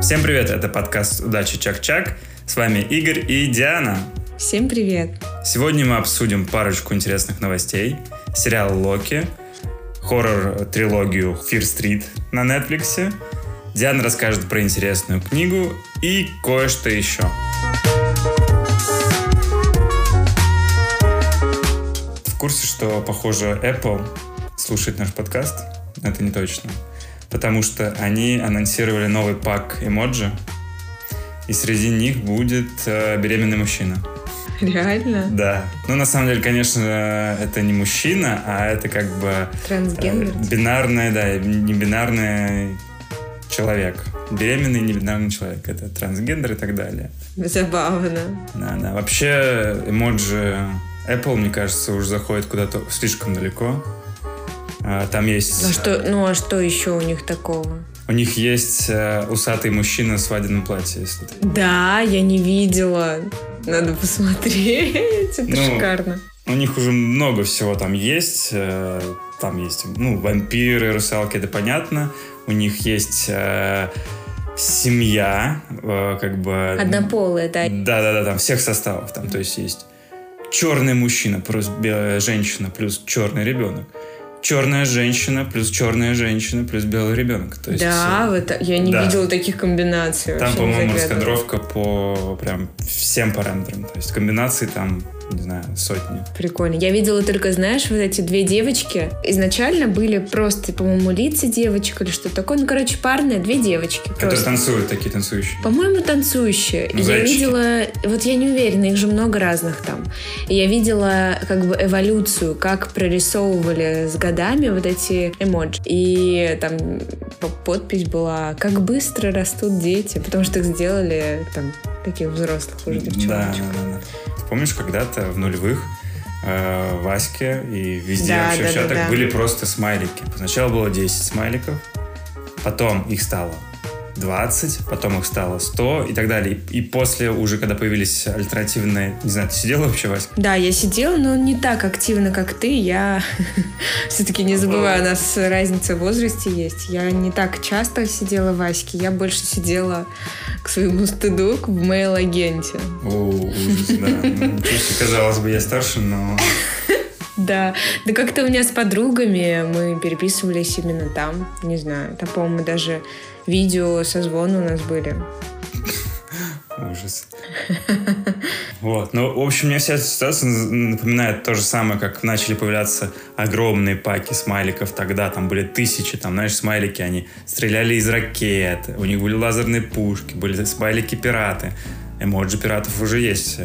Всем привет, это подкаст «Удачи Чак-Чак». С вами Игорь и Диана. Всем привет. Сегодня мы обсудим парочку интересных новостей. Сериал «Локи», хоррор-трилогию «Fear Street» на Netflix. Диана расскажет про интересную книгу и кое-что еще. В курсе, что, похоже, Apple слушает наш подкаст? Это не точно потому что они анонсировали новый пак эмоджи, и среди них будет э, беременный мужчина. Реально? Да. Ну, на самом деле, конечно, это не мужчина, а это как бы... Трансгендер? Э, бинарный, да, не бинарный человек. Беременный не бинарный человек. Это трансгендер и так далее. Забавно. Да, да. Вообще, эмоджи Apple, мне кажется, уже заходит куда-то слишком далеко. А, там есть... А что, ну а что еще у них такого? У них есть э, усатый мужчина в свадебном платье. Если ты... Да, я не видела. Надо посмотреть. Это ну, шикарно. У них уже много всего там есть. Э, там есть, ну, вампиры, русалки, это понятно. У них есть э, семья, э, как бы... Однополая, да. Да-да-да, там всех составов. Там, то есть есть черный мужчина плюс женщина плюс черный ребенок черная женщина плюс черная женщина плюс белый ребенок. То есть, да, э, вот, я не да. видела таких комбинаций. Там, по-моему, раскадровка по прям всем параметрам. То есть комбинации там не знаю, сотни. Прикольно. Я видела только, знаешь, вот эти две девочки. Изначально были просто, по-моему, лица девочек или что-то такое. Ну, короче, парные, две девочки. Которые просто. танцуют, такие танцующие. По-моему, танцующие. Ну, я видела, вот я не уверена, их же много разных там. И я видела как бы эволюцию, как прорисовывали с годами вот эти эмоджи. И там подпись была «Как быстро растут дети», потому что их сделали там таких взрослых уже девчоночек. Да, да, да. Помнишь, когда-то в нулевых э, Ваське и везде да, вообще да, в чатах да, да. были просто смайлики. Сначала было 10 смайликов, потом их стало 20, потом их стало 100 и так далее. И, и после уже, когда появились альтернативные... Не знаю, ты сидела вообще, Вася? Да, я сидела, но не так активно, как ты. Я все-таки не забываю, у нас разница в возрасте есть. Я не так часто сидела в Ваське, я больше сидела к своему стыду в мейл-агенте. О, ужас, да. Ну, казалось бы, я старше, но... Да, да как-то у меня с подругами мы переписывались именно там, не знаю, там, по-моему, даже видео созвоны у нас были. Ужас. Вот. Ну, в общем, мне вся эта ситуация напоминает то же самое, как начали появляться огромные паки смайликов тогда. Там были тысячи, там, знаешь, смайлики, они стреляли из ракет, у них были лазерные пушки, были смайлики-пираты. Эмоджи пиратов уже есть.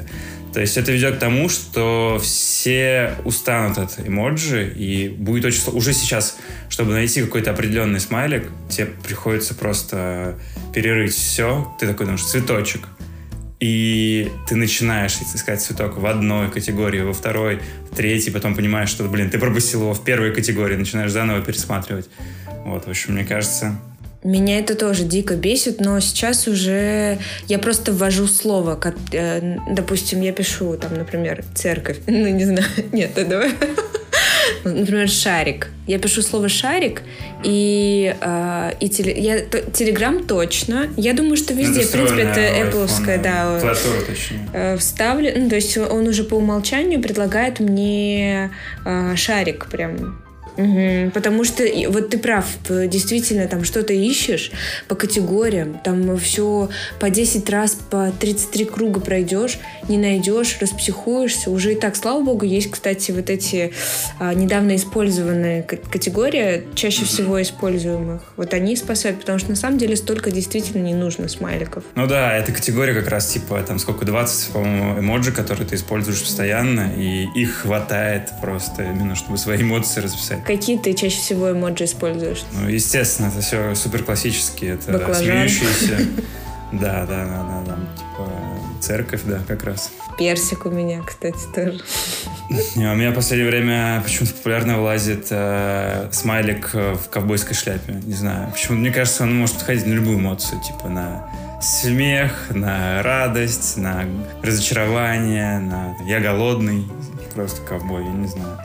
То есть это ведет к тому, что все устанут от эмоджи, и будет очень сложно. Уже сейчас, чтобы найти какой-то определенный смайлик, тебе приходится просто перерыть все. Ты такой думаешь, цветочек. И ты начинаешь искать цветок в одной категории, во второй, в третьей, потом понимаешь, что, блин, ты пропустил его в первой категории, начинаешь заново пересматривать. Вот, в общем, мне кажется, меня это тоже дико бесит, но сейчас уже я просто ввожу слово. Как, э, допустим, я пишу там, например, церковь. Ну, не знаю. Нет, давай. Например, шарик. Я пишу слово шарик, и, э, и теле, я, то, Телеграм точно. Я думаю, что везде, в принципе, это Apple, да. Э, вставлю. Ну, то есть он уже по умолчанию предлагает мне э, шарик прям Угу, потому что вот ты прав, действительно там что-то ищешь по категориям, там все по 10 раз, по 33 круга пройдешь, не найдешь, распсихуешься. Уже и так, слава богу, есть, кстати, вот эти а, недавно использованные категории, чаще всего используемых. Вот они спасают, потому что на самом деле столько действительно не нужно смайликов. Ну да, эта категория как раз типа там сколько, 20, по-моему, эмоджи, которые ты используешь постоянно, и их хватает просто именно, чтобы свои эмоции расписать. Какие ты чаще всего эмоджи используешь? Ну, естественно, это все супер классические. Это Баклажан. смеющиеся. Да, да, да, да, там, типа, церковь, да, как раз. Персик у меня, кстати, тоже. Не, у меня в последнее время почему-то популярно вылазит э, смайлик в ковбойской шляпе. Не знаю. Почему мне кажется, он может подходить на любую эмоцию, типа на смех, на радость, на разочарование, на я голодный. Просто ковбой, я не знаю.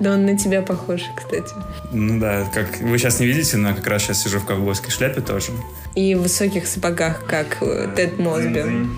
Да он на тебя похож, кстати. Ну да, как вы сейчас не видите, но я как раз сейчас сижу в ковбойской шляпе тоже. И в высоких сапогах, как э, Тед Мосби.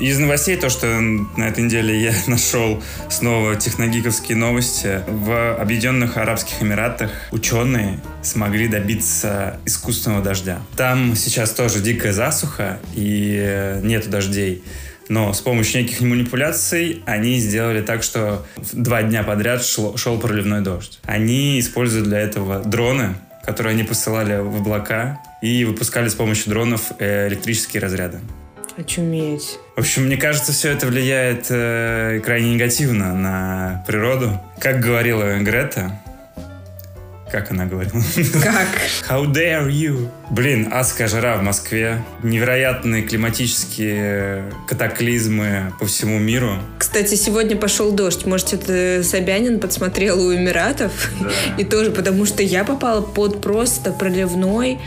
Из новостей то, что на этой неделе я нашел снова техногиковские новости. В Объединенных Арабских Эмиратах ученые смогли добиться искусственного дождя. Там сейчас тоже дикая засуха и нету дождей. Но с помощью неких манипуляций они сделали так, что два дня подряд шел, шел проливной дождь. Они используют для этого дроны, которые они посылали в облака и выпускали с помощью дронов э, электрические разряды. Очуметь. В общем, мне кажется, все это влияет э, крайне негативно на природу. Как говорила Грета, как она говорила? Как? How dare you? Блин, адская жара в Москве. Невероятные климатические катаклизмы по всему миру. Кстати, сегодня пошел дождь. Может, это Собянин подсмотрел у Эмиратов? Да. И тоже, потому что я попала под просто проливной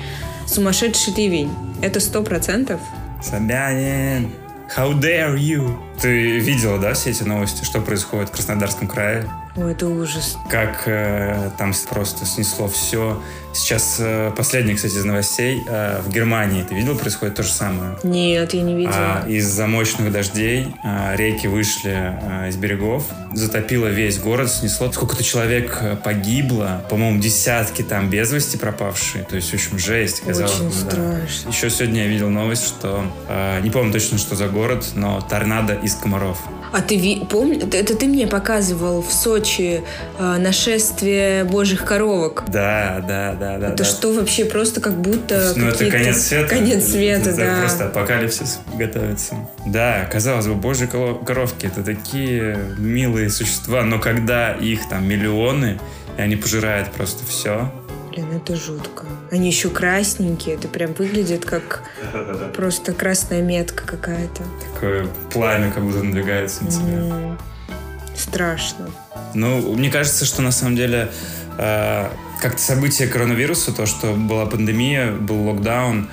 сумасшедший ливень. Это сто процентов. Собянин, how dare you? Ты видела, да, все эти новости, что происходит в Краснодарском крае? О, это ужас. Как э, там просто снесло все. Сейчас э, последний, кстати, из новостей. Э, в Германии, ты видел, происходит то же самое? Нет, я не видела. А, из-за мощных дождей э, реки вышли э, из берегов, затопило весь город, снесло. Сколько-то человек э, погибло, по-моему, десятки там без вести пропавшие. То есть, в общем, жесть, казалось Очень. Да. страшно. Еще сегодня я видел новость, что э, не помню точно, что за город, но торнадо из комаров. А ты помнишь, это ты мне показывал в Сочи э, нашествие божьих коровок. Да, да, да, да. Это да. что вообще просто как будто Ну, это конец света. Конец света, Это да. Просто апокалипсис готовится. Да, казалось бы, божьи коровки это такие милые существа, но когда их там миллионы, и они пожирают просто все. Блин, это жутко. Они еще красненькие, это прям выглядит как просто красная метка какая-то. Такое пламя как будто надвигается на тебя. М, Страшно. Ну, мне кажется, что на самом деле э, как-то событие коронавируса, то, что была пандемия, был локдаун,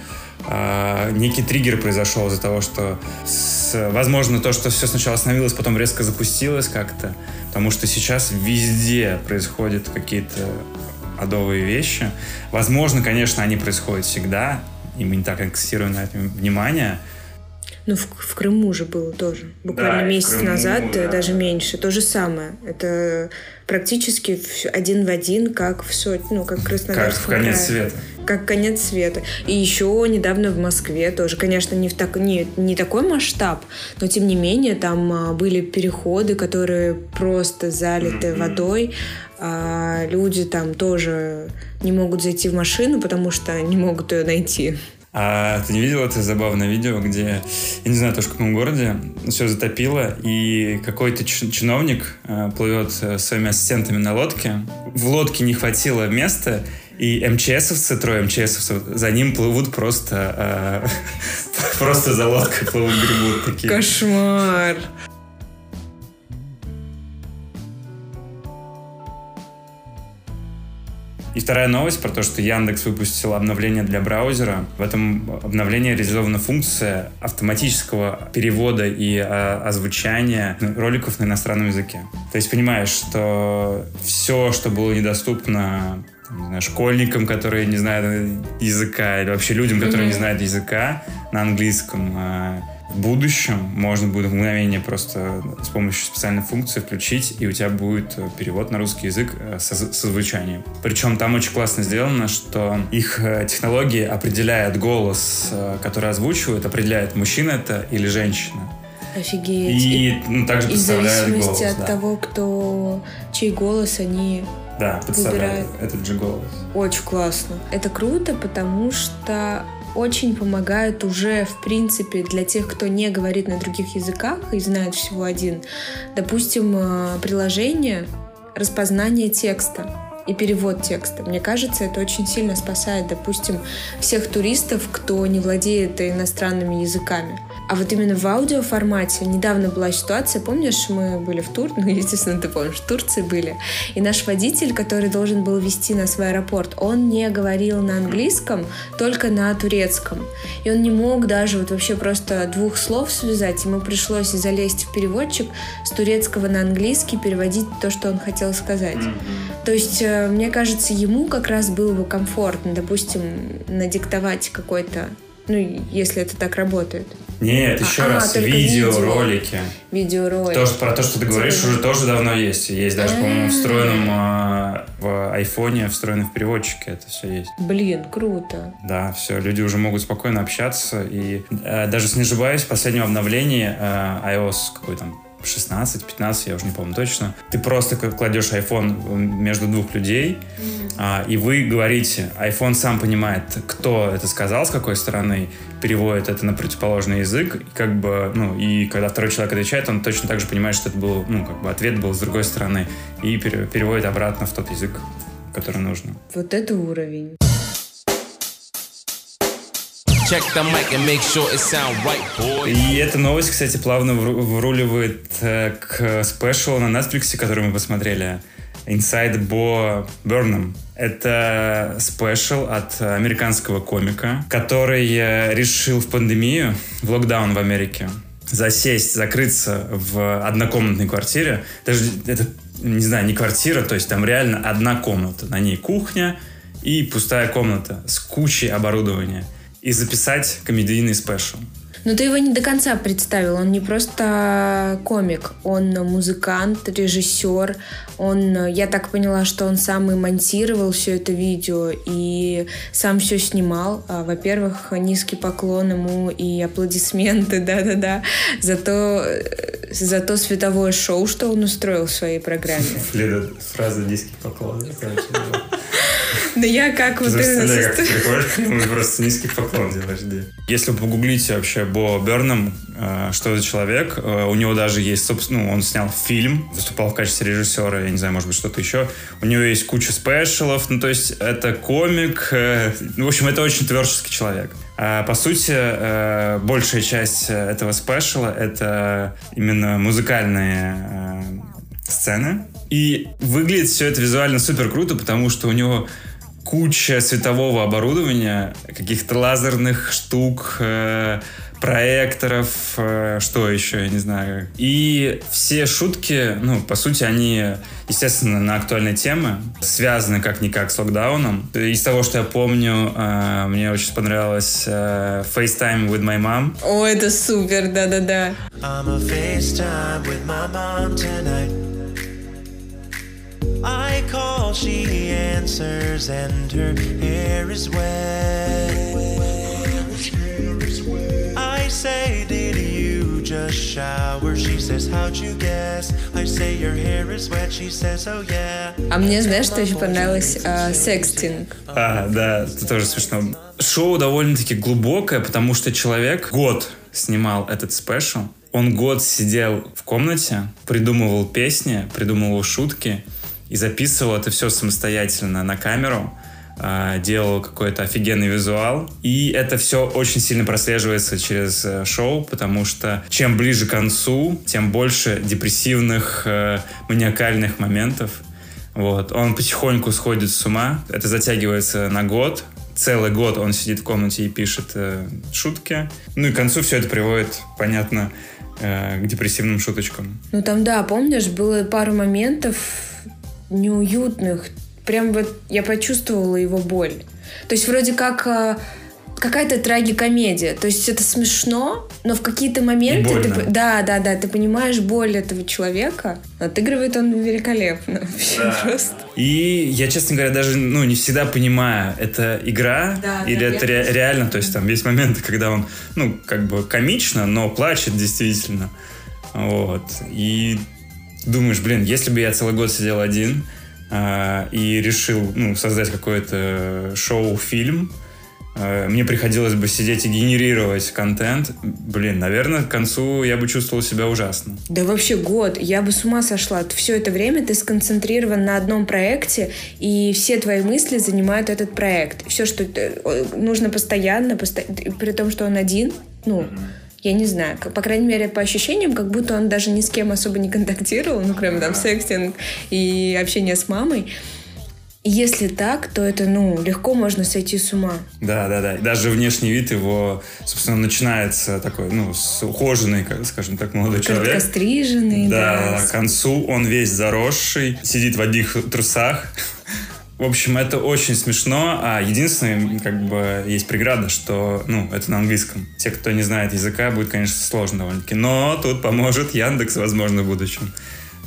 э, некий триггер произошел из-за того, что, с- возможно, то, что все сначала остановилось, потом резко запустилось как-то, потому что сейчас везде происходят какие-то адовые вещи. Возможно, конечно, они происходят всегда, и мы не так акцентируем на этом внимание, Ну, в, в Крыму же было тоже. Буквально Да, месяц Крыму, назад, э, да. даже меньше. То же самое. Это практически один в один, как в Сочи, ну, как в как конец крае. света. Как конец света. И еще недавно в Москве тоже, конечно, не, в так, не, не такой масштаб, но тем не менее там а, были переходы, которые просто залиты Мгм. водой. А люди там тоже не могут зайти в машину, потому что не могут ее найти. А ты не видел это забавное видео, где, я не знаю тоже в каком городе, все затопило, и какой-то чиновник э, плывет своими ассистентами на лодке. В лодке не хватило места, и МЧСовцы, трое МЧСовцев, за ним плывут просто... э, просто за лодкой плывут, гребут такие. Кошмар. И вторая новость про то, что Яндекс выпустил обновление для браузера. В этом обновлении реализована функция автоматического перевода и э, озвучания роликов на иностранном языке. То есть понимаешь, что все, что было недоступно не знаю, школьникам, которые не знают языка, или вообще людям, которые не Мгм. знают языка на английском, в будущем можно будет в мгновение просто с помощью специальной функции включить, и у тебя будет э, перевод на русский язык э, со, со звучанием. Причем там очень классно сделано, что их э, технологии определяют голос, который озвучивают, определяет, мужчина это или женщина. Офигеть. И ну, также И в подставляют зависимости голос. от да. того, кто чей голос они Да, подставляют выбирают. этот же голос. очень классно. Это круто, потому что очень помогает уже, в принципе, для тех, кто не говорит на других языках и знает всего один. Допустим, э, приложение распознание текста и перевод текста. Мне кажется, это очень сильно спасает, допустим, всех туристов, кто не владеет иностранными языками. А вот именно в аудиоформате недавно была ситуация, помнишь, мы были в Тур, ну, естественно, ты помнишь, в Турции были, и наш водитель, который должен был вести нас в аэропорт, он не говорил на английском, только на турецком. И он не мог даже вот вообще просто двух слов связать, ему пришлось залезть в переводчик с турецкого на английский, переводить то, что он хотел сказать. То есть, э, мне кажется, ему как раз было бы комфортно, допустим, надиктовать какой-то, ну, если это так работает. Нет, еще а, раз, а, видеоролики. Видеоролики. То, что, про то, что ты говоришь, уже тоже давно есть. Есть даже, по-моему, встроенном а, в айфоне, встроено в переводчике это все есть. Блин, круто. Да, все, люди уже могут спокойно общаться. И э, даже, не ошибаюсь, в последнем обновлении э, iOS какой там 16, 15, я уже не помню точно. Ты просто кладешь iPhone между двух людей, mm-hmm. а, и вы говорите, iPhone сам понимает, кто это сказал, с какой стороны, переводит это на противоположный язык, и как бы, ну, и когда второй человек отвечает, он точно так же понимает, что это был, ну, как бы ответ был с другой стороны, и переводит обратно в тот язык, который нужно. Вот это уровень. И эта новость, кстати, плавно вруливает э, к спешлу на Netflix, который мы посмотрели. Inside Bo Burnham. Это спешл от американского комика, который э, решил в пандемию, в локдаун в Америке, засесть, закрыться в однокомнатной квартире. Даже это, не знаю, не квартира, то есть там реально одна комната. На ней кухня и пустая комната с кучей оборудования и записать комедийный спешл. Но ты его не до конца представил. Он не просто комик, он музыкант, режиссер. Он, я так поняла, что он сам и монтировал все это видео и сам все снимал. А, во-первых, низкий поклон ему и аплодисменты, да-да-да, за то, за то световое шоу, что он устроил в своей программе. Фраза «низкий поклон». Да я как вот именно... как ты приходишь к нему и просто низкий поклон делаешь, да. Если вы погуглите вообще Бо Берном, э, что за человек, э, у него даже есть, собственно, ну, он снял фильм, выступал в качестве режиссера, я не знаю, может быть, что-то еще. У него есть куча спешалов, ну, то есть это комик, э, ну, в общем, это очень творческий человек. А, по сути, большая часть этого спешала — это именно музыкальные сцены. И выглядит все это визуально супер круто, потому что у него куча светового оборудования, каких-то лазерных штук, э, проекторов, э, что еще, я не знаю. И все шутки, ну, по сути, они, естественно, на актуальные темы, связаны как-никак с локдауном. Из того, что я помню, э, мне очень понравилось э, FaceTime with my mom. О, это супер, да-да-да. I'm a FaceTime with my mom tonight. I call, she answers, and her hair is wet. I say, Did you just shower? She says, How'd you guess? I say, Your hair is wet. She says, Oh yeah. А мне, знаешь, что еще понравилось? А, секстинг. А, да, это тоже смешно. Шоу довольно-таки глубокое, потому что человек год снимал этот спешл. Он год сидел в комнате, придумывал песни, придумывал шутки, и записывал это все самостоятельно на камеру, делал какой-то офигенный визуал. И это все очень сильно прослеживается через э, шоу, потому что чем ближе к концу, тем больше депрессивных, э, маниакальных моментов. Вот. Он потихоньку сходит с ума. Это затягивается на год. Целый год он сидит в комнате и пишет э, шутки. Ну и к концу все это приводит, понятно, э, к депрессивным шуточкам. Ну там, да, помнишь, было пару моментов, неуютных. Прям вот я почувствовала его боль. То есть вроде как а, какая-то трагикомедия. То есть это смешно, но в какие-то моменты ты, да, да, да, ты понимаешь боль этого человека. Отыгрывает он великолепно вообще да. просто. И я, честно говоря, даже ну не всегда понимаю, это игра да, или да, это ре- реально. То есть там есть моменты, когда он ну как бы комично, но плачет действительно. Вот. И думаешь, блин, если бы я целый год сидел один э, и решил ну, создать какое-то шоу-фильм, э, мне приходилось бы сидеть и генерировать контент. Блин, наверное, к концу я бы чувствовал себя ужасно. Да вообще год. Я бы с ума сошла. Все это время ты сконцентрирован на одном проекте, и все твои мысли занимают этот проект. Все, что нужно постоянно, посто... при том, что он один, ну, mm-hmm Я не знаю, по крайней мере, по ощущениям, как будто он даже ни с кем особо не контактировал, ну, кроме там секстинг и общения с мамой. Если так, то это, ну, легко можно сойти с ума. Да, да, да. Даже внешний вид его, собственно, начинается такой, ну, с ухоженный, скажем так, молодой человек. стриженный, да. Да, к концу он весь заросший, сидит в одних трусах. В общем, это очень смешно, а единственное, как бы, есть преграда, что, ну, это на английском. Те, кто не знает языка, будет, конечно, сложно довольно-таки. Но тут поможет Яндекс, возможно, в будущем.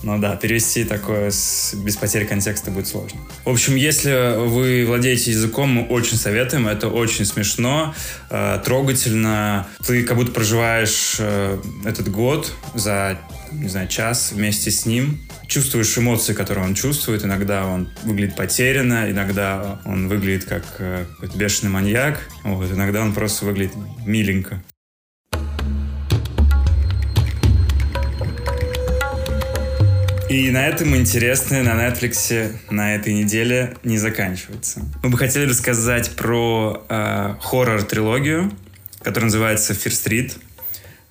Ну да, перевести такое с, без потери контекста будет сложно. В общем, если вы владеете языком, мы очень советуем. Это очень смешно, э, трогательно. Ты как будто проживаешь э, этот год за, не знаю, час вместе с ним. Чувствуешь эмоции, которые он чувствует. Иногда он выглядит потерянно, иногда он выглядит как э, какой-то бешеный маньяк. Вот, иногда он просто выглядит миленько. И на этом интересное на Netflix на этой неделе не заканчивается. Мы бы хотели рассказать про э, хоррор-трилогию, которая называется Fear Street.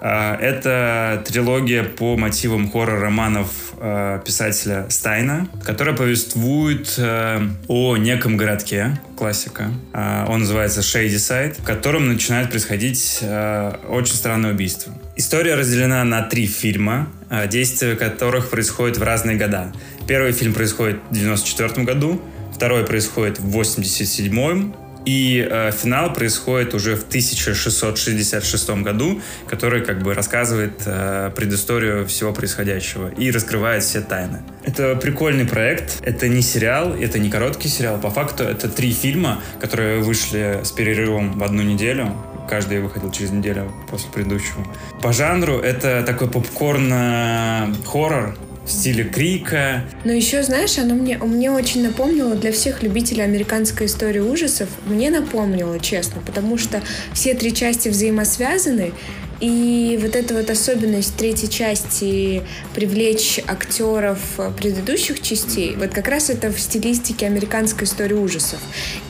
Э, это трилогия по мотивам хоррор-романов э, писателя Стайна, которая повествует э, о неком городке, классика. Э, он называется Shady в котором начинает происходить э, очень странное убийство. История разделена на три фильма, а, действия которых происходят в разные года. Первый фильм происходит в 94 году, второй происходит в 87 и э, финал происходит уже в 1666 году, который как бы рассказывает э, предысторию всего происходящего и раскрывает все тайны. Это прикольный проект. Это не сериал, это не короткий сериал. По факту это три фильма, которые вышли с перерывом в одну неделю каждый выходил через неделю после предыдущего. По жанру это такой попкорн-хоррор, в стиле крика. Но еще, знаешь, оно мне, мне очень напомнило для всех любителей американской истории ужасов, мне напомнило, честно, потому что все три части взаимосвязаны, и вот эта вот особенность третьей части привлечь актеров предыдущих частей, вот как раз это в стилистике американской истории ужасов.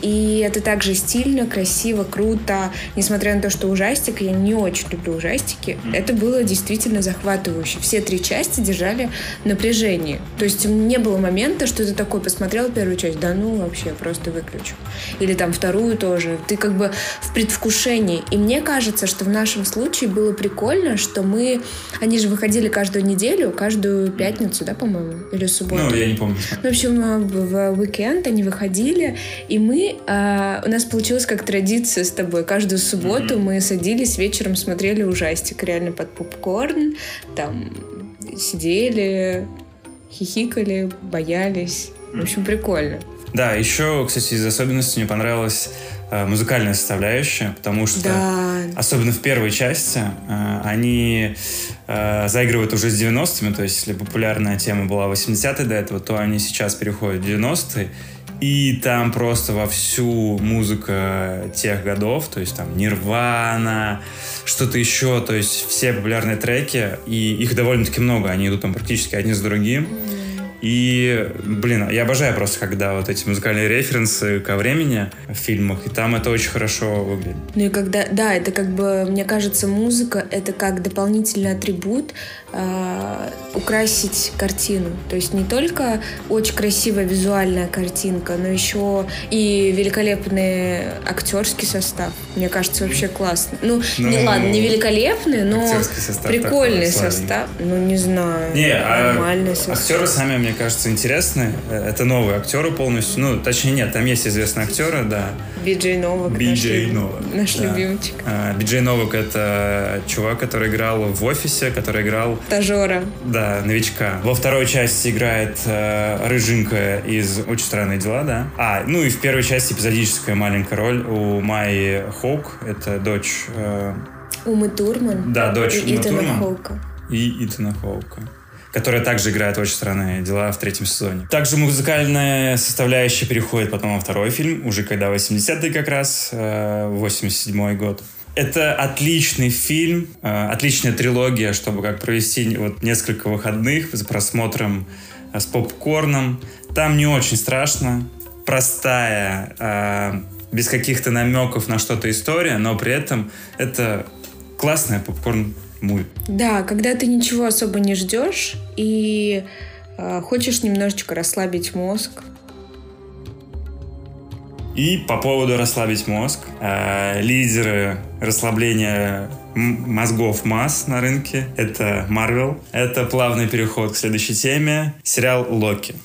И это также стильно, красиво, круто. Несмотря на то, что ужастик, я не очень люблю ужастики, это было действительно захватывающе. Все три части держали напряжение. То есть не было момента, что ты такой посмотрел первую часть, да ну вообще, просто выключу. Или там вторую тоже. Ты как бы в предвкушении. И мне кажется, что в нашем случае было прикольно, что мы... Они же выходили каждую неделю, каждую пятницу, да, по-моему? Или субботу? Ну, я не помню. Ну, в общем, в уикенд они выходили, и мы... Э, у нас получилось как традиция с тобой. Каждую субботу mm-hmm. мы садились вечером, смотрели ужастик реально под попкорн, там сидели, хихикали, боялись. В общем, прикольно. Да, еще, кстати, из особенностей мне понравилось Э, музыкальная составляющая, потому что да. особенно в первой части э, они э, заигрывают уже с 90-ми, то есть если популярная тема была 80-е до этого, то они сейчас переходят в 90-е, и там просто во всю музыка тех годов, то есть там Нирвана, что-то еще, то есть все популярные треки, и их довольно-таки много, они идут там практически одни с другим. Mm и, блин, я обожаю просто, когда вот эти музыкальные референсы ко времени в фильмах, и там это очень хорошо выглядит. Ну и когда, да, это как бы, мне кажется, музыка — это как дополнительный атрибут э, украсить картину. То есть не только очень красивая визуальная картинка, но еще и великолепный актерский состав. Мне кажется, вообще классно. Ну, ну не, ладно, не великолепный, но состав прикольный состав. Ну, не знаю. Не, а нормальный а состав. Актеры сами, мне кажется, интересны. Это новые актеры полностью. Ну, точнее, нет, там есть известные актеры, да. Биджей Новак. Биджей Новак. Наш да. любимчик. А, Биджей Новак — это чувак, который играл в «Офисе», который играл... Стажера. Да, новичка. Во второй части играет э, Рыжинка из «Очень странные дела», да. А, ну и в первой части эпизодическая маленькая роль у Майи Хоук. Это дочь... Э... Умы Турман. Да, дочь и Умы Итана Турман. Хоука. И Итана Хоука которая также играет очень странные дела в третьем сезоне. Также музыкальная составляющая переходит потом во второй фильм, уже когда 80-е как раз, 87-й э, год. Это отличный фильм, э, отличная трилогия, чтобы как провести вот несколько выходных за просмотром э, с попкорном. Там не очень страшно, простая, без каких-то намеков на что-то история, но при этом это классная попкорн муви. Да, когда ты ничего особо не ждешь и э, хочешь немножечко расслабить мозг, и по поводу расслабить мозг, э, лидеры расслабления мозгов масс на рынке — это Marvel. Это плавный переход к следующей теме. Сериал «Локи».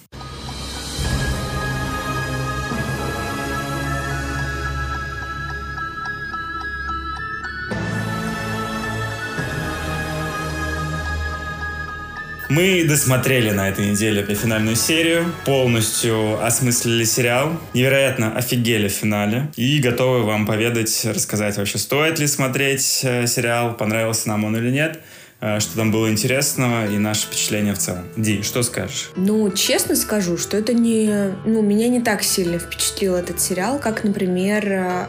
Мы досмотрели на этой неделе финальную серию, полностью осмыслили сериал, невероятно офигели в финале и готовы вам поведать, рассказать вообще, стоит ли смотреть э, сериал, понравился нам он или нет э, что там было интересного и наше впечатление в целом. Ди, что скажешь? Ну, честно скажу, что это не... Ну, меня не так сильно впечатлил этот сериал, как, например... Э,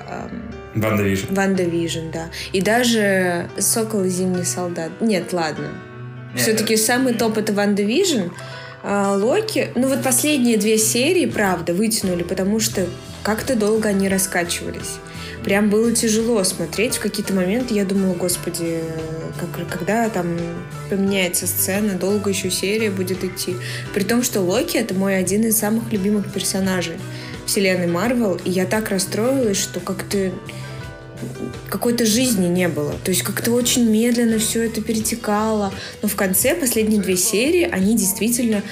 WandaVision. WandaVision, да. И даже «Сокол и зимний солдат». Нет, ладно. Все-таки самый топ это Ван Division. А Локи, ну вот последние две серии, правда, вытянули, потому что как-то долго они раскачивались. Прям было тяжело смотреть. В какие-то моменты я думала, господи, как, когда там поменяется сцена, долго еще серия будет идти. При том, что Локи — это мой один из самых любимых персонажей вселенной Марвел, и я так расстроилась, что как-то какой-то жизни не было. То есть как-то очень медленно все это перетекало. Но в конце, последние две серии, они действительно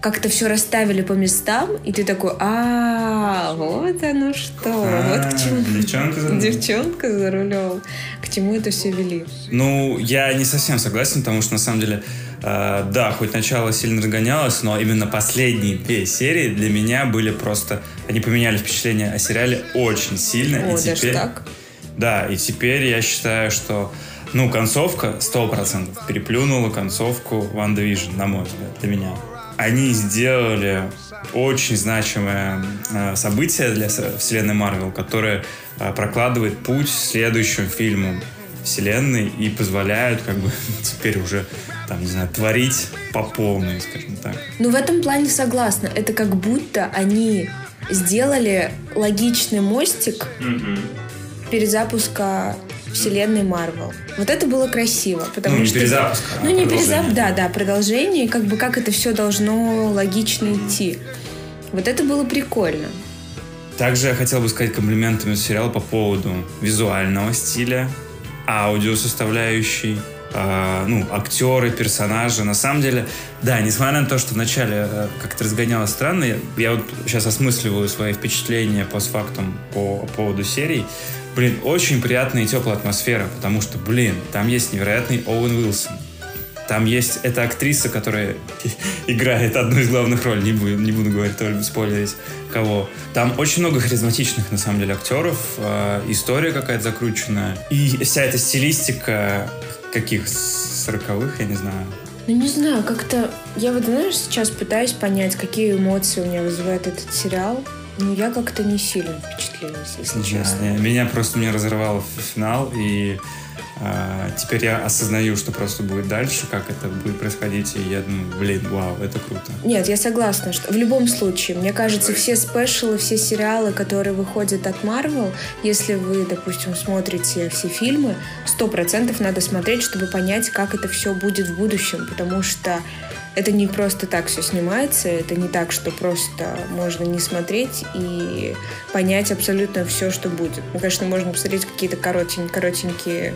как-то все расставили по местам, и ты такой, а, вот оно что, вот к чему. Девчонка за рулем. Девчонка за рулем. К чему это все вели? Ну, я не совсем согласен, потому что на самом деле Uh, да, хоть начало сильно разгонялось, но именно последние две серии для меня были просто... Они поменяли впечатление о сериале очень сильно. О, и даже теперь... так? Да, и теперь я считаю, что ну, концовка 100% переплюнула концовку One Division, на мой взгляд, для меня. Они сделали очень значимое э, событие для вселенной Марвел, которое э, прокладывает путь следующим фильмам вселенной и позволяют как бы теперь уже там, не знаю, творить по полной, скажем так. Ну, в этом плане согласна. Это как будто они сделали логичный мостик mm-hmm перезапуска вселенной Марвел. Вот это было красиво, потому ну, не что перезапуск, а ну не перезапуск, да, да, продолжение, как бы как это все должно логично идти. Вот это было прикольно. Также я хотел бы сказать комплиментами сериала по поводу визуального стиля, аудио составляющей, э, ну, актеры, персонажи. На самом деле, да, несмотря на то, что вначале э, как-то разгонялось странно, я, я вот сейчас осмысливаю свои впечатления постфактум по, по поводу серий. Блин, очень приятная и теплая атмосфера, потому что, блин, там есть невероятный Оуэн Уилсон. Там есть эта актриса, которая играет одну из главных ролей, не буду, не буду говорить, только спойлерить, кого. Там очень много харизматичных, на самом деле, актеров, э, история какая-то закрученная. И вся эта стилистика каких, сороковых, я не знаю. Ну, не знаю, как-то... Я вот, знаешь, сейчас пытаюсь понять, какие эмоции у меня вызывает этот сериал. Ну, я как-то не сильно впечатлилась, если да, честно. Меня просто не разорвал финал, и э, теперь я осознаю, что просто будет дальше, как это будет происходить, и я думаю, блин, вау, это круто. Нет, я согласна, что в любом случае, мне кажется, все спешалы, все сериалы, которые выходят от Marvel, если вы, допустим, смотрите все фильмы, сто процентов надо смотреть, чтобы понять, как это все будет в будущем, потому что это не просто так все снимается, это не так, что просто можно не смотреть и понять абсолютно все, что будет. Ну, конечно, можно посмотреть какие-то коротень, коротенькие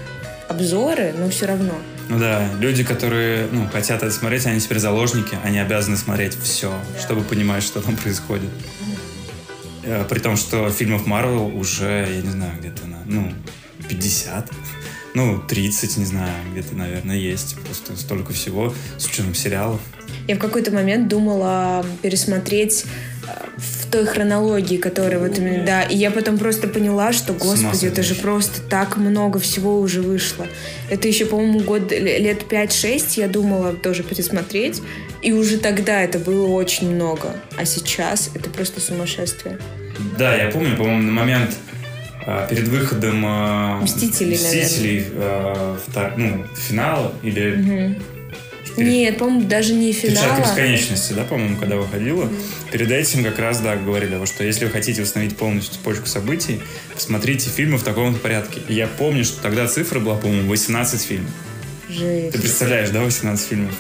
обзоры, но все равно. Ну да, люди, которые ну, хотят это смотреть, они теперь заложники, они обязаны смотреть все, да. чтобы понимать, что там происходит. Э, при том, что фильмов Марвел уже, я не знаю, где-то на, ну, 50 ну, 30, не знаю, где-то, наверное, есть. Просто столько всего с учетом сериалов. Я в какой-то момент думала пересмотреть э, в той хронологии, которая вот именно, да, и я потом просто поняла, что, господи, это же просто так много всего уже вышло. Это еще, по-моему, год, лет 5-6 я думала тоже пересмотреть, и уже тогда это было очень много, а сейчас это просто сумасшествие. Да, я помню, по-моему, на момент перед выходом Мстителей, Мстителей э, втор, ну, финала или угу. Нет, по-моему, даже не финала. Перчатка бесконечности, да, по-моему, когда выходила. Перед этим как раз, да, говорили, что если вы хотите восстановить полностью цепочку событий, посмотрите фильмы в таком порядке. И я помню, что тогда цифра была, по-моему, 18 фильмов. Жесть. Ты представляешь, да, 18 фильмов?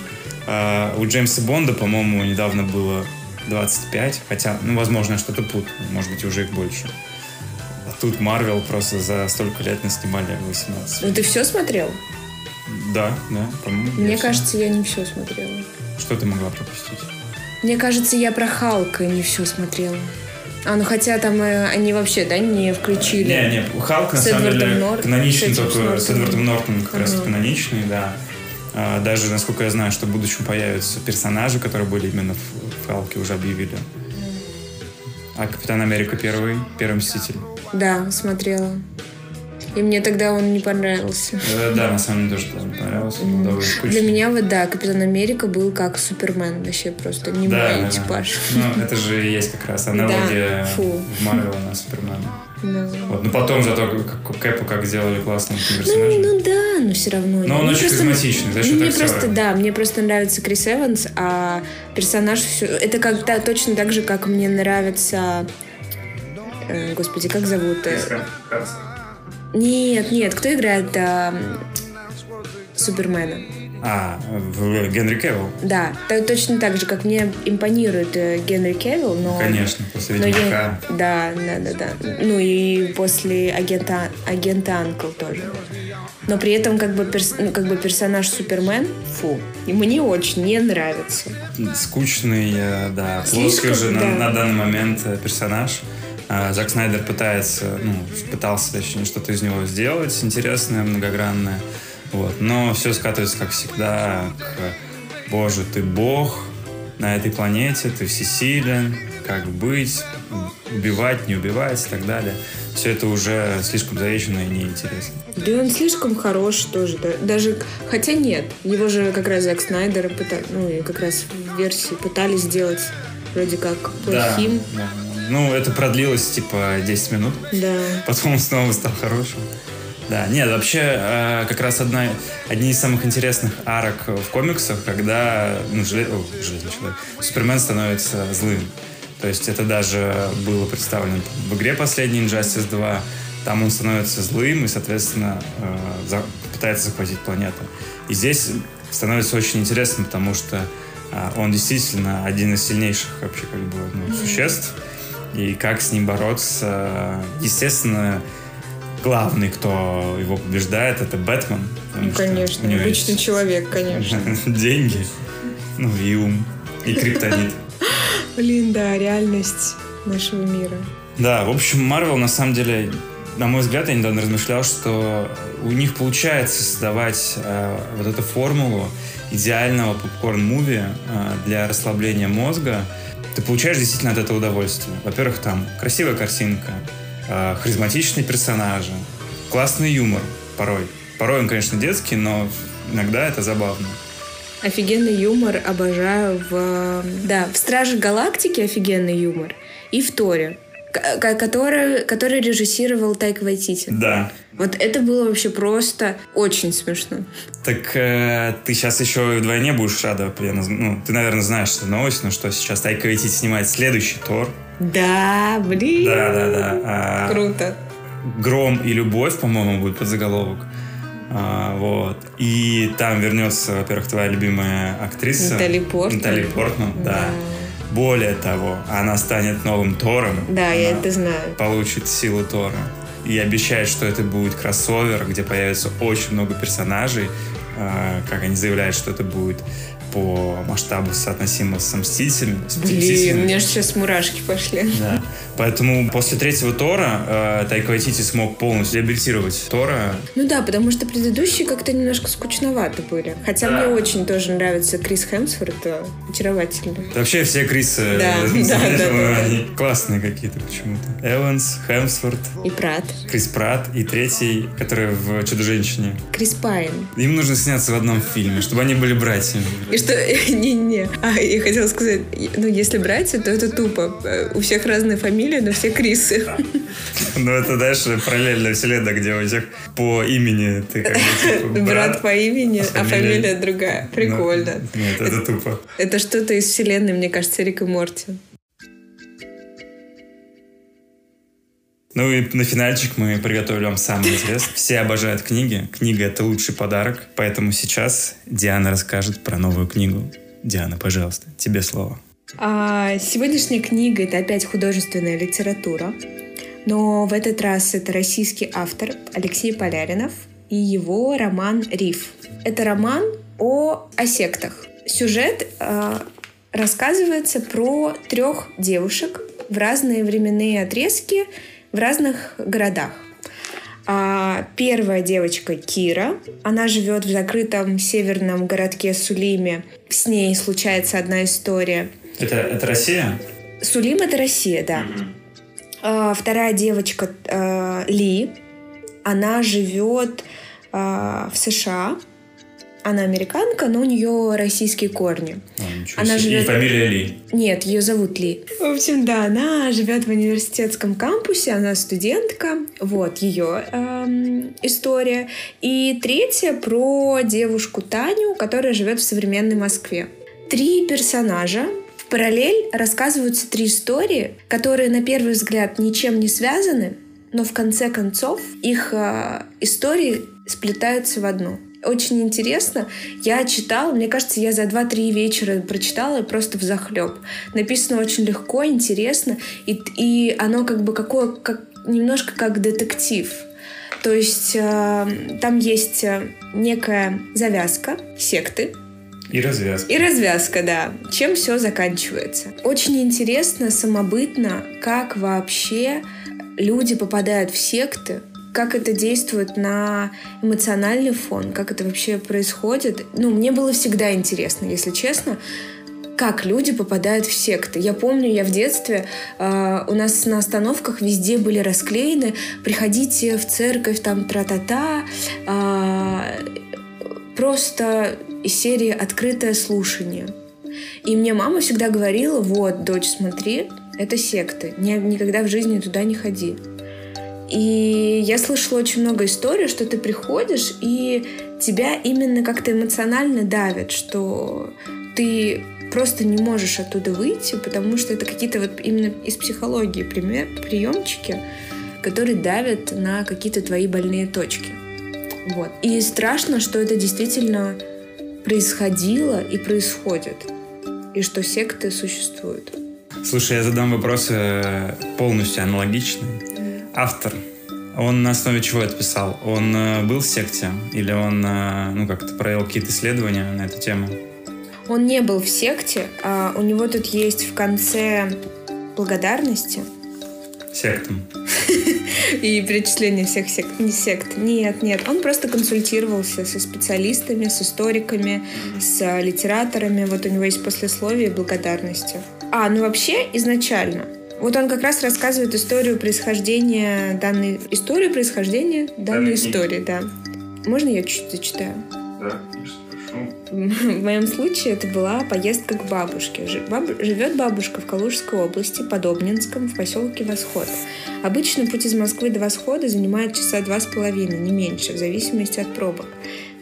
А, у Джеймса Бонда, по-моему, недавно было 25, хотя, ну, возможно, я что-то путаю, может быть, уже их больше. Тут Марвел просто за столько лет наснимали 18. Ну ты все смотрел? Да, да, по-моему. Мне я всё. кажется, я не все смотрела. Что ты могла пропустить? Мне кажется, я про Халка не все смотрела. А, ну хотя там э, они вообще, да, не включили. Не, не, Халк на С самом Эдвардом деле Нор- каноничный только, с с. Эдвардом Нортоном как раз Ага. каноничный, да. А, Даже, насколько я знаю, что в будущем появятся персонажи, которые были именно в, в Халке, уже объявили. А Капитан Америка первый, первый Мститель. Да, смотрела. И мне тогда он не понравился. Э, Да, на самом деле тоже мне понравился, довольно скучный. Для меня вот, да, Капитан Америка был как Супермен. Вообще просто не да, мой да, да. типаж. Ну, это же есть как раз аналогия фу. в Марвел на Супермена. Да. Вот. Ну, потом зато Кэпа как сделали классным Ну, персонажем. ну да, но все равно. Но он Мне очень харизматичный, за счет Мне актера. просто, да, мне просто нравится Крис Эванс, а персонаж все... Это как та- точно так же, как мне нравится... э, господи, как зовут? э, Нет, нет, кто играет а, Супермена? А, в Генри Кевилл. Да, точно так же, как мне импонирует э, Генри Кевилл, но... Конечно, после но я, да, да, да, да. Ну и после агента, агента Анкл тоже. Но при этом как бы, перс- ну, как бы персонаж Супермен, фу, и мне очень не нравится. скучный, э, да, плоский же на, да. на данный момент э, персонаж. А, Зак Снайдер пытается, ну, пытался, точнее, что-то из него сделать интересное, многогранное. Вот. Но все скатывается, как всегда, к «Боже, ты бог на этой планете, ты всесилен, как быть, убивать, не убивать» и так далее. Все это уже слишком заезжено и неинтересно. Да и он слишком хорош тоже. да. Даже, хотя нет, его же как раз Зак Снайдер, пыта- ну и как раз в версии пытались сделать вроде как плохим. Да, да. Ну, это продлилось, типа, 10 минут. Да. Потом он снова стал хорошим. Да, нет, вообще э, как раз одна, одни из самых интересных арок в комиксах, когда ну, желе- о, Железный человек, Супермен становится злым. То есть это даже было представлено в игре последней Injustice 2. Там он становится злым и, соответственно, э, пытается захватить планету. И здесь становится очень интересно, потому что э, он действительно один из сильнейших вообще как бы ну, существ. И как с ним бороться, естественно, главный, кто его побеждает, это Бэтмен. Ну, конечно, обычный есть человек, конечно. Деньги, ну и ум, и криптонит. Блин, да, реальность нашего мира. Да, в общем, Марвел, на самом деле, на мой взгляд, я недавно размышлял, что у них получается создавать э, вот эту формулу идеального попкорн-муви э, для расслабления мозга. Ты получаешь действительно от этого удовольствие. Во-первых, там красивая картинка, харизматичные персонажи, классный юмор порой. Порой он, конечно, детский, но иногда это забавно. Офигенный юмор обожаю в... Да, в «Страже Галактики» офигенный юмор. И в «Торе», который, который режиссировал Тайк Вайтити. Да. Вот это было вообще просто очень смешно. Так э, ты сейчас еще вдвойне будешь рада. я Ну, ты, наверное, знаешь эту новость, но что сейчас Тайка Вайтити снимает следующий Тор. Да, блин. Да, да, да. А, Круто. Гром и любовь, по-моему, будет под заголовок. А, вот. И там вернется, во-первых, твоя любимая актриса. Натали Портман. Натали Портман, да. Да. Более того, она станет новым Тором. Да, я Она это знаю. Получит силу Тора. И обещает, что это будет кроссовер, где появится очень много персонажей. А, как они заявляют, что это будет по масштабу соотносимо с Мстителями. с Блин, у меня же сейчас мурашки пошли. Да. Поэтому после третьего Тора э, Тайка Вайтити смог полностью реабилитировать Тора. Ну да, потому что предыдущие как-то немножко скучноваты были. Хотя Да. мне очень тоже нравится Крис Хемсворт, э, очаровательный. Да Вообще все Крисы, Да, э, да, знаешь, да, да. они классные какие-то почему-то. Эванс, Хемсворт, И Прат. Крис Пратт и третий, который в «Чудо-женщине». Крис Пайн. Им нужно сняться в одном фильме, чтобы они были братьями. И что... Не-не. А, я хотела сказать, ну, если брать, то это тупо. У всех разные фамилии, но все Крисы. Ну, это, знаешь, параллельная вселенная, где у всех по имени ты как бы типа, брат, брат по имени, а, а фамилия другая. Ну, Прикольно. Ну, нет, это, это тупо. Это что-то из вселенной, мне кажется, Рик и Морти. Ну и на финальчик мы приготовили вам самый интересный. Все обожают книги. Книга — это лучший подарок. Поэтому сейчас Диана расскажет про новую книгу. Диана, пожалуйста, тебе слово. А, сегодняшняя книга — это опять художественная литература. Но в этот раз это российский автор Алексей Поляринов и его роман «Риф». Это роман о, о сектах. Сюжет э, рассказывается про трех девушек в разные временные отрезки в разных городах. А первая девочка Кира, она живет в закрытом северном городке Сулиме. С ней случается одна история. Это, это Россия? Сулим это Россия, да. Mm-hmm. А, вторая девочка а, Ли, она живет а, в США она американка, но у нее российские корни. А, она живет... И фамилия Ли? Нет, ее зовут Ли. В общем, да, она живет в университетском кампусе, она студентка. Вот ее эм, история. И третья про девушку Таню, которая живет в современной Москве. Три персонажа, в параллель рассказываются три истории, которые на первый взгляд ничем не связаны, но в конце концов их э, истории сплетаются в одну очень интересно. Я читала, мне кажется, я за 2-3 вечера прочитала просто в захлеб. Написано очень легко, интересно, и, и оно как бы какое, как, немножко как детектив. То есть э, там есть э, некая завязка секты, и развязка. И развязка, да. Чем все заканчивается. Очень интересно, самобытно, как вообще люди попадают в секты, как это действует на эмоциональный фон, как это вообще происходит. Ну, мне было всегда интересно, если честно, как люди попадают в секты. Я помню, я в детстве, э, у нас на остановках везде были расклеены «Приходите в церковь, там тра-та-та», э, просто из серии «Открытое слушание». И мне мама всегда говорила, вот, дочь, смотри, это секты, никогда в жизни туда не ходи. И я слышала очень много историй, что ты приходишь, и тебя именно как-то эмоционально давят, что ты просто не можешь оттуда выйти, потому что это какие-то вот именно из психологии пример, приемчики, которые давят на какие-то твои больные точки. Вот. И страшно, что это действительно происходило и происходит, и что секты существуют. Слушай, я задам вопросы полностью аналогичные автор, он на основе чего это писал? Он э, был в секте? Или он, э, ну, как-то провел какие-то исследования на эту тему? Он не был в секте. А у него тут есть в конце благодарности. Сектам. И перечисление всех сект. Не сект. Нет, нет. Он просто консультировался со специалистами, с историками, с литераторами. Вот у него есть послесловие благодарности. А, ну вообще изначально вот он как раз рассказывает историю происхождения данной... Историю происхождения данной истории, да. Можно я чуть-чуть зачитаю? Да, конечно, прошу. В моем случае это была поездка к бабушке. Живет бабушка в Калужской области, под Обнинском, в поселке Восход. Обычно путь из Москвы до Восхода занимает часа два с половиной, не меньше, в зависимости от пробок.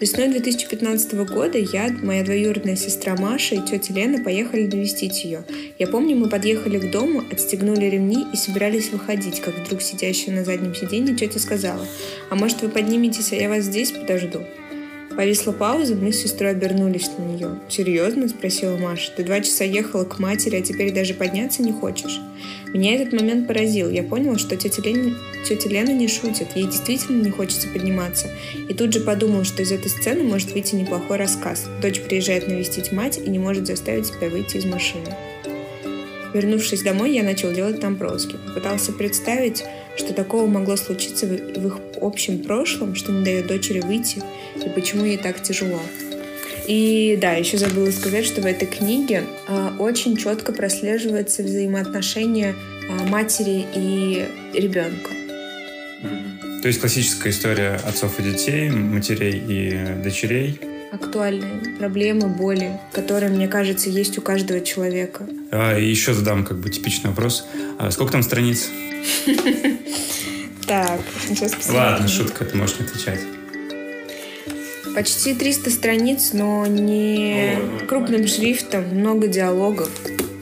Весной 2015 года я, моя двоюродная сестра Маша и тетя Лена поехали навестить ее. Я помню, мы подъехали к дому, отстегнули ремни и собирались выходить, как вдруг сидящая на заднем сиденье тетя сказала, «А может, вы подниметесь, а я вас здесь подожду?» Повисла пауза, мы с сестрой обернулись на нее. «Серьезно?» – спросила Маша. «Ты два часа ехала к матери, а теперь даже подняться не хочешь?» Меня этот момент поразил. Я поняла, что тетя Лена, тетя Лена не шутит. Ей действительно не хочется подниматься. И тут же подумал, что из этой сцены может выйти неплохой рассказ. Дочь приезжает навестить мать и не может заставить себя выйти из машины. Вернувшись домой, я начал делать там броски. Попытался представить, что такого могло случиться в их общем прошлом, что не дает дочери выйти, и почему ей так тяжело. И да, еще забыла сказать, что в этой книге э, очень четко прослеживается взаимоотношение э, матери и ребенка. То есть классическая история отцов и детей, матерей и дочерей. актуальные проблемы, боли, которые, мне кажется, есть у каждого человека. А, и еще задам как бы типичный вопрос. А сколько там страниц? Так, сейчас посмотрим. Ладно, шутка, ты можешь не отвечать. Почти 300 страниц, но не крупным шрифтом, много диалогов.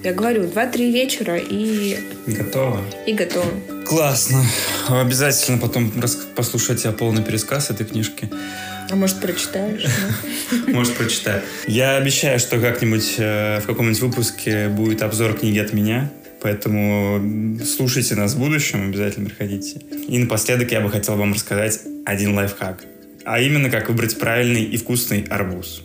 Я говорю, 2-3 вечера и... Готово. И готово. Классно. Обязательно потом послушать тебя полный пересказ этой книжки. А может, прочитаешь? Может, прочитаю. Я обещаю, что как-нибудь э, в каком-нибудь выпуске будет обзор книги от меня. Поэтому слушайте нас в будущем, обязательно приходите. И напоследок я бы хотел вам рассказать один лайфхак. А именно, как выбрать правильный и вкусный арбуз.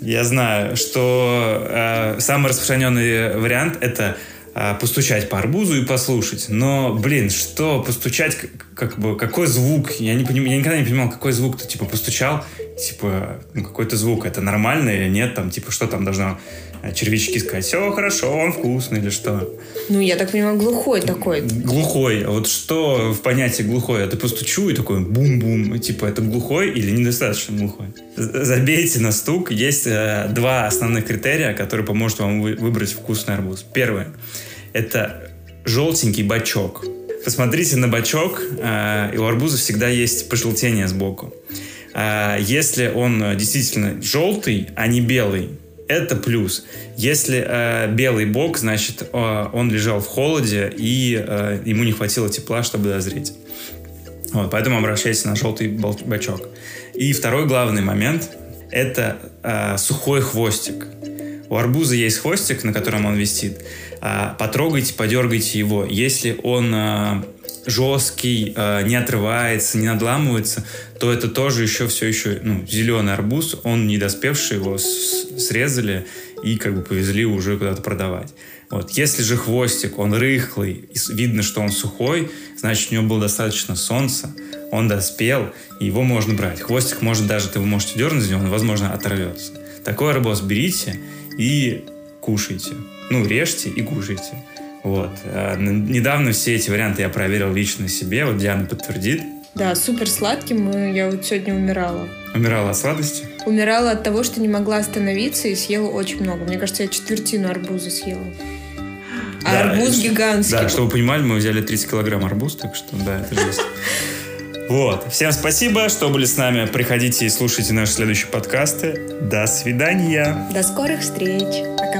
Я знаю, что э, самый распространенный вариант это э, постучать по арбузу и послушать. Но, блин, что постучать, как, как бы, какой звук? Я, не поним, я никогда не понимал, какой звук ты, типа, постучал, типа, ну, какой-то звук, это нормально или нет, там, типа, что там должно а червячки сказать, все хорошо, он вкусный или что? Ну, я так понимаю, глухой такой. Глухой. А вот что в понятии глухой? Это постучу и такой бум-бум. Типа, это глухой или недостаточно глухой? Забейте на стук. Есть э, два основных критерия, которые поможет вам вы, выбрать вкусный арбуз. Первое. Это желтенький бачок. Посмотрите на бачок, э, и у арбуза всегда есть пожелтение сбоку. Э, если он действительно желтый, а не белый, это плюс. Если э, белый бок, значит, э, он лежал в холоде, и э, ему не хватило тепла, чтобы дозреть. Вот, поэтому обращайтесь на желтый бачок. И второй главный момент – это э, сухой хвостик. У арбуза есть хвостик, на котором он висит. Э, потрогайте, подергайте его. Если он э, жесткий, э, не отрывается, не надламывается, то это тоже еще все еще ну, зеленый арбуз, он недоспевший, его срезали и как бы повезли уже куда-то продавать. Вот. Если же хвостик, он рыхлый, и видно, что он сухой, значит, у него было достаточно солнца, он доспел, и его можно брать. Хвостик, может, даже вы можете дернуть за него, он, возможно, оторвется. Такой арбуз берите и кушайте. Ну, режьте и кушайте. Вот. А, недавно все эти варианты я проверил лично себе. Вот Диана подтвердит. Да, супер сладким. Я вот сегодня умирала. Умирала от сладости? Умирала от того, что не могла остановиться и съела очень много. Мне кажется, я четвертину арбуза съела. А да, арбуз гигантский. Да, чтобы вы понимали, мы взяли 30 килограмм арбуз, так что да, это жесть. Вот. Всем спасибо, что были с нами. Приходите и слушайте наши следующие подкасты. До свидания. До скорых встреч. Пока.